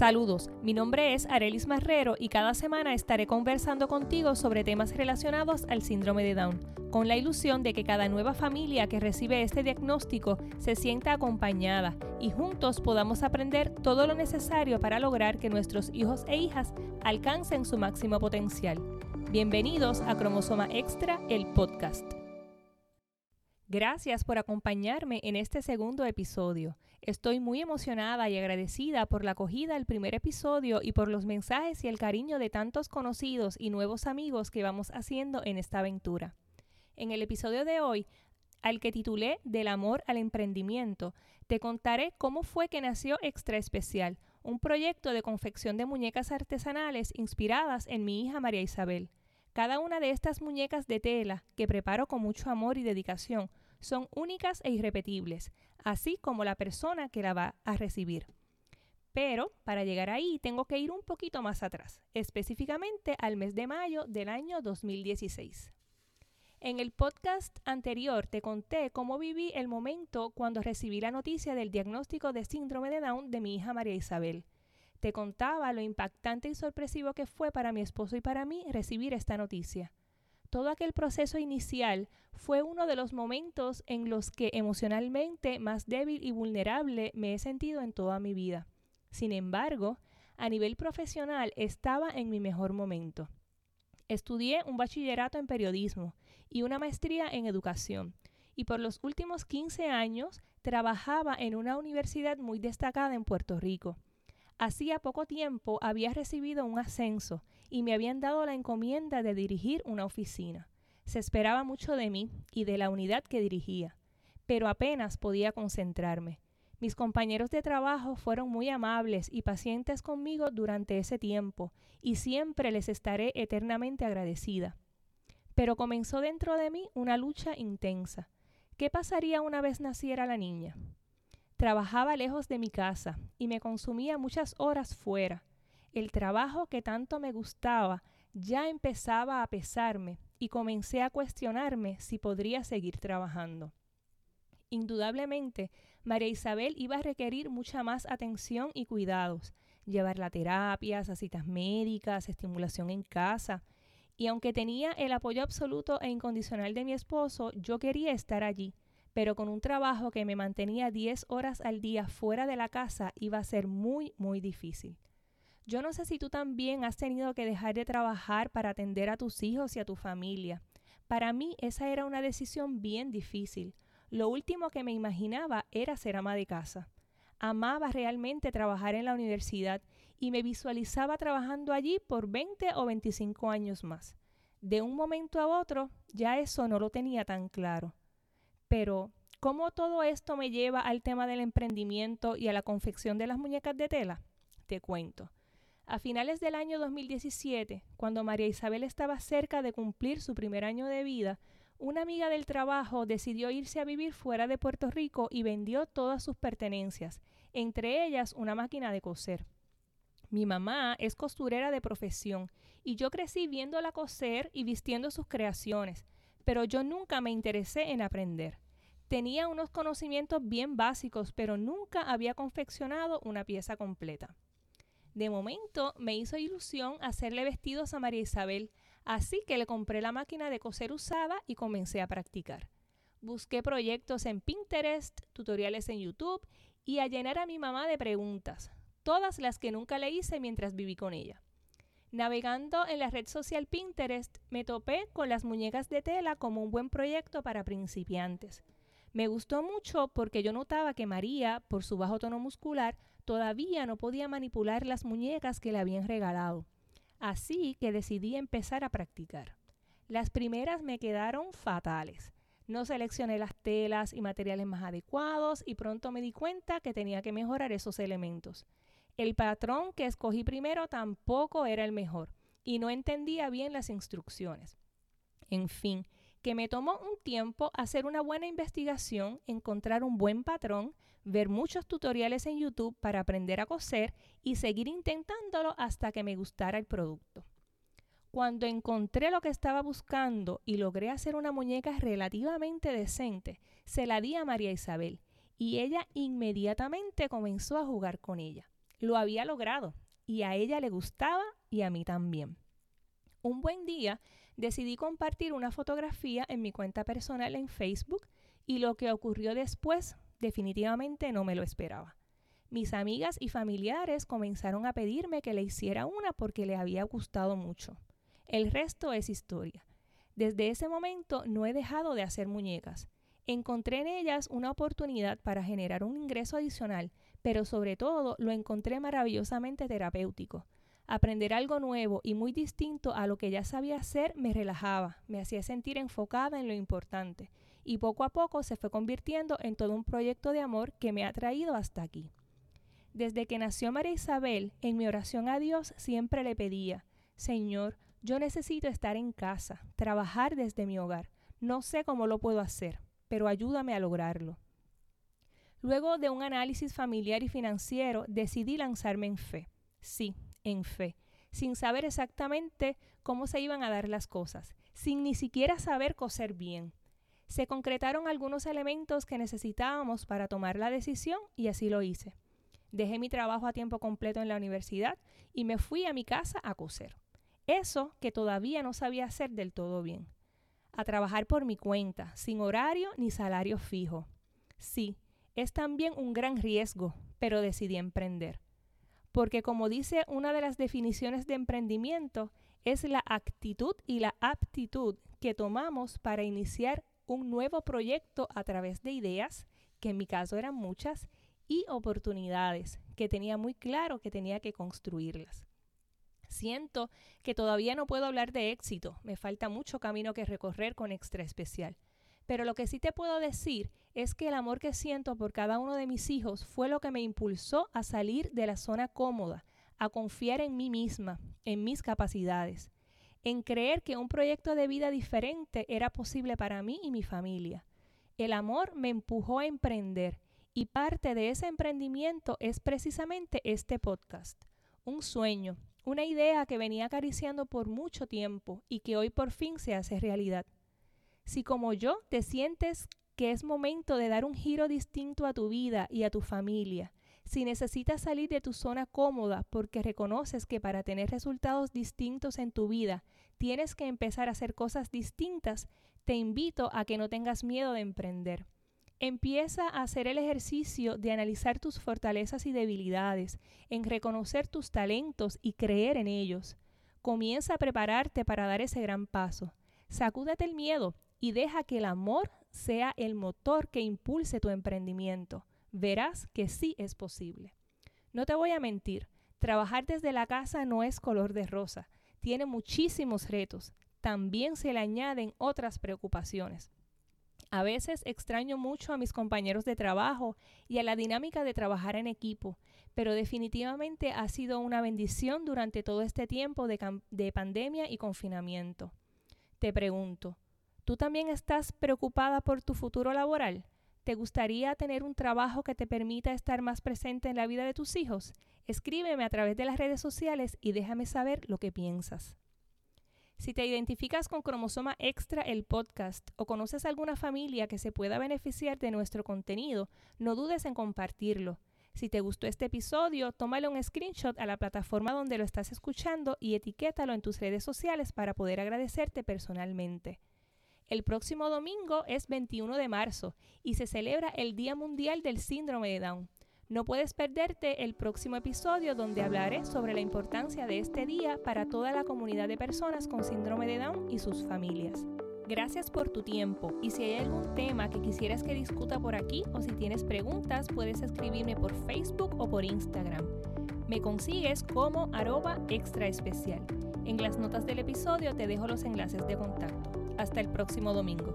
Saludos, mi nombre es Arelis Marrero y cada semana estaré conversando contigo sobre temas relacionados al síndrome de Down, con la ilusión de que cada nueva familia que recibe este diagnóstico se sienta acompañada y juntos podamos aprender todo lo necesario para lograr que nuestros hijos e hijas alcancen su máximo potencial. Bienvenidos a Cromosoma Extra, el podcast. Gracias por acompañarme en este segundo episodio. Estoy muy emocionada y agradecida por la acogida del primer episodio y por los mensajes y el cariño de tantos conocidos y nuevos amigos que vamos haciendo en esta aventura. En el episodio de hoy, al que titulé Del amor al emprendimiento, te contaré cómo fue que nació Extra Especial, un proyecto de confección de muñecas artesanales inspiradas en mi hija María Isabel. Cada una de estas muñecas de tela, que preparo con mucho amor y dedicación, son únicas e irrepetibles, así como la persona que la va a recibir. Pero para llegar ahí tengo que ir un poquito más atrás, específicamente al mes de mayo del año 2016. En el podcast anterior te conté cómo viví el momento cuando recibí la noticia del diagnóstico de síndrome de Down de mi hija María Isabel. Te contaba lo impactante y sorpresivo que fue para mi esposo y para mí recibir esta noticia. Todo aquel proceso inicial fue uno de los momentos en los que emocionalmente más débil y vulnerable me he sentido en toda mi vida. Sin embargo, a nivel profesional estaba en mi mejor momento. Estudié un bachillerato en periodismo y una maestría en educación, y por los últimos 15 años trabajaba en una universidad muy destacada en Puerto Rico. Hacía poco tiempo había recibido un ascenso y me habían dado la encomienda de dirigir una oficina. Se esperaba mucho de mí y de la unidad que dirigía, pero apenas podía concentrarme. Mis compañeros de trabajo fueron muy amables y pacientes conmigo durante ese tiempo, y siempre les estaré eternamente agradecida. Pero comenzó dentro de mí una lucha intensa. ¿Qué pasaría una vez naciera la niña? Trabajaba lejos de mi casa y me consumía muchas horas fuera. El trabajo que tanto me gustaba ya empezaba a pesarme y comencé a cuestionarme si podría seguir trabajando. Indudablemente, María Isabel iba a requerir mucha más atención y cuidados, llevarla a terapias, a citas médicas, estimulación en casa. Y aunque tenía el apoyo absoluto e incondicional de mi esposo, yo quería estar allí, pero con un trabajo que me mantenía 10 horas al día fuera de la casa iba a ser muy, muy difícil. Yo no sé si tú también has tenido que dejar de trabajar para atender a tus hijos y a tu familia. Para mí esa era una decisión bien difícil. Lo último que me imaginaba era ser ama de casa. Amaba realmente trabajar en la universidad y me visualizaba trabajando allí por 20 o 25 años más. De un momento a otro ya eso no lo tenía tan claro. Pero, ¿cómo todo esto me lleva al tema del emprendimiento y a la confección de las muñecas de tela? Te cuento. A finales del año 2017, cuando María Isabel estaba cerca de cumplir su primer año de vida, una amiga del trabajo decidió irse a vivir fuera de Puerto Rico y vendió todas sus pertenencias, entre ellas una máquina de coser. Mi mamá es costurera de profesión y yo crecí viéndola coser y vistiendo sus creaciones, pero yo nunca me interesé en aprender. Tenía unos conocimientos bien básicos, pero nunca había confeccionado una pieza completa. De momento me hizo ilusión hacerle vestidos a María Isabel, así que le compré la máquina de coser usada y comencé a practicar. Busqué proyectos en Pinterest, tutoriales en YouTube y a llenar a mi mamá de preguntas, todas las que nunca le hice mientras viví con ella. Navegando en la red social Pinterest, me topé con las muñecas de tela como un buen proyecto para principiantes. Me gustó mucho porque yo notaba que María, por su bajo tono muscular, todavía no podía manipular las muñecas que le habían regalado. Así que decidí empezar a practicar. Las primeras me quedaron fatales. No seleccioné las telas y materiales más adecuados y pronto me di cuenta que tenía que mejorar esos elementos. El patrón que escogí primero tampoco era el mejor y no entendía bien las instrucciones. En fin, que me tomó un tiempo hacer una buena investigación, encontrar un buen patrón, ver muchos tutoriales en YouTube para aprender a coser y seguir intentándolo hasta que me gustara el producto. Cuando encontré lo que estaba buscando y logré hacer una muñeca relativamente decente, se la di a María Isabel y ella inmediatamente comenzó a jugar con ella. Lo había logrado y a ella le gustaba y a mí también. Un buen día decidí compartir una fotografía en mi cuenta personal en Facebook y lo que ocurrió después definitivamente no me lo esperaba. Mis amigas y familiares comenzaron a pedirme que le hiciera una porque le había gustado mucho. El resto es historia. Desde ese momento no he dejado de hacer muñecas. Encontré en ellas una oportunidad para generar un ingreso adicional, pero sobre todo lo encontré maravillosamente terapéutico. Aprender algo nuevo y muy distinto a lo que ya sabía hacer me relajaba, me hacía sentir enfocada en lo importante, y poco a poco se fue convirtiendo en todo un proyecto de amor que me ha traído hasta aquí. Desde que nació María Isabel, en mi oración a Dios siempre le pedía, Señor, yo necesito estar en casa, trabajar desde mi hogar. No sé cómo lo puedo hacer, pero ayúdame a lograrlo. Luego de un análisis familiar y financiero, decidí lanzarme en fe. Sí, en fe, sin saber exactamente cómo se iban a dar las cosas, sin ni siquiera saber coser bien. Se concretaron algunos elementos que necesitábamos para tomar la decisión y así lo hice. Dejé mi trabajo a tiempo completo en la universidad y me fui a mi casa a coser. Eso que todavía no sabía hacer del todo bien. A trabajar por mi cuenta, sin horario ni salario fijo. Sí, es también un gran riesgo, pero decidí emprender. Porque como dice una de las definiciones de emprendimiento, es la actitud y la aptitud que tomamos para iniciar un nuevo proyecto a través de ideas, que en mi caso eran muchas, y oportunidades que tenía muy claro que tenía que construirlas. Siento que todavía no puedo hablar de éxito, me falta mucho camino que recorrer con Extra Especial. Pero lo que sí te puedo decir es que el amor que siento por cada uno de mis hijos fue lo que me impulsó a salir de la zona cómoda, a confiar en mí misma, en mis capacidades, en creer que un proyecto de vida diferente era posible para mí y mi familia. El amor me empujó a emprender y parte de ese emprendimiento es precisamente este podcast. Un sueño, una idea que venía acariciando por mucho tiempo y que hoy por fin se hace realidad. Si como yo te sientes que es momento de dar un giro distinto a tu vida y a tu familia, si necesitas salir de tu zona cómoda porque reconoces que para tener resultados distintos en tu vida tienes que empezar a hacer cosas distintas, te invito a que no tengas miedo de emprender. Empieza a hacer el ejercicio de analizar tus fortalezas y debilidades, en reconocer tus talentos y creer en ellos. Comienza a prepararte para dar ese gran paso. Sacúdete el miedo y deja que el amor sea el motor que impulse tu emprendimiento. Verás que sí es posible. No te voy a mentir, trabajar desde la casa no es color de rosa. Tiene muchísimos retos. También se le añaden otras preocupaciones. A veces extraño mucho a mis compañeros de trabajo y a la dinámica de trabajar en equipo, pero definitivamente ha sido una bendición durante todo este tiempo de, pandemia y confinamiento. Te pregunto, ¿tú también estás preocupada por tu futuro laboral? ¿Te gustaría tener un trabajo que te permita estar más presente en la vida de tus hijos? Escríbeme a través de las redes sociales y déjame saber lo que piensas. Si te identificas con Cromosoma Extra, el podcast, o conoces alguna familia que se pueda beneficiar de nuestro contenido, no dudes en compartirlo. Si te gustó este episodio, tómale un screenshot a la plataforma donde lo estás escuchando y etiquétalo en tus redes sociales para poder agradecerte personalmente. El próximo domingo es 21 de marzo y se celebra el Día Mundial del Síndrome de Down. No puedes perderte el próximo episodio donde hablaré sobre la importancia de este día para toda la comunidad de personas con síndrome de Down y sus familias. Gracias por tu tiempo y si hay algún tema que quisieras que discuta por aquí o si tienes preguntas puedes escribirme por Facebook o por Instagram. Me consigues como arroba extra especial. En las notas del episodio te dejo los enlaces de contacto. Hasta el próximo domingo.